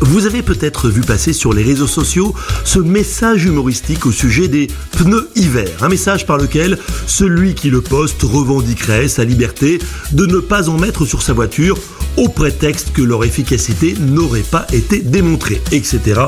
Vous avez peut-être vu passer sur les réseaux sociaux ce message humoristique au sujet des pneus hiver. Un message par lequel celui qui le poste revendiquerait sa liberté de ne pas en mettre sur sa voiture au prétexte que leur efficacité n'aurait pas été démontrée, etc.,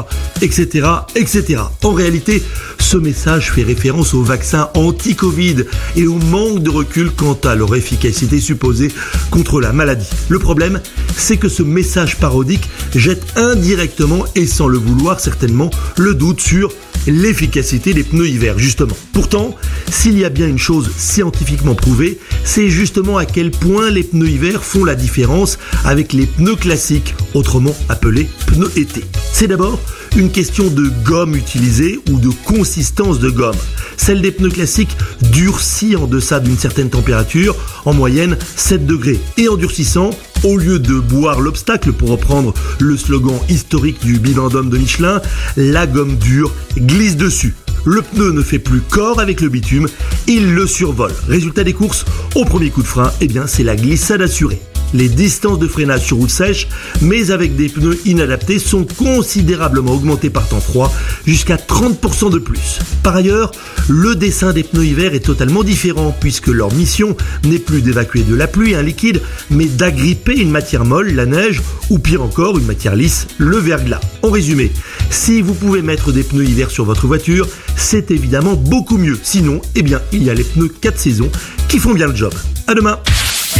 etc., etc. En réalité, ce message fait référence aux vaccins anti-Covid et au manque de recul quant à leur efficacité supposée contre la maladie. Le problème, c'est que ce message parodique jette indirectement et sans le vouloir certainement le doute sur l'efficacité des pneus hiver, justement. Pourtant, s'il y a bien une chose scientifiquement prouvée, c'est justement à quel point les pneus hiver font la différence avec les pneus classiques, autrement appelés pneus été. C'est d'abord une question de gomme utilisée ou de consistance de gomme. Celle des pneus classiques durcit en deçà d'une certaine température, en moyenne 7 degrés. Et en durcissant, au lieu de boire l'obstacle, pour reprendre le slogan historique du bivendum de Michelin, la gomme dure glisse dessus. Le pneu ne fait plus corps avec le bitume, il le survole. Résultat des courses, au premier coup de frein, eh bien c'est la glissade assurée. Les distances de freinage sur route sèche, mais avec des pneus inadaptés, sont considérablement augmentées par temps froid, jusqu'à 30% de plus. Par ailleurs, le dessin des pneus hiver est totalement différent, puisque leur mission n'est plus d'évacuer de la pluie, un liquide, mais d'agripper une matière molle, la neige, ou pire encore, une matière lisse, le verglas. En résumé, si vous pouvez mettre des pneus hiver sur votre voiture, c'est évidemment beaucoup mieux. Sinon, eh bien, il y a les pneus 4 saisons qui font bien le job. À demain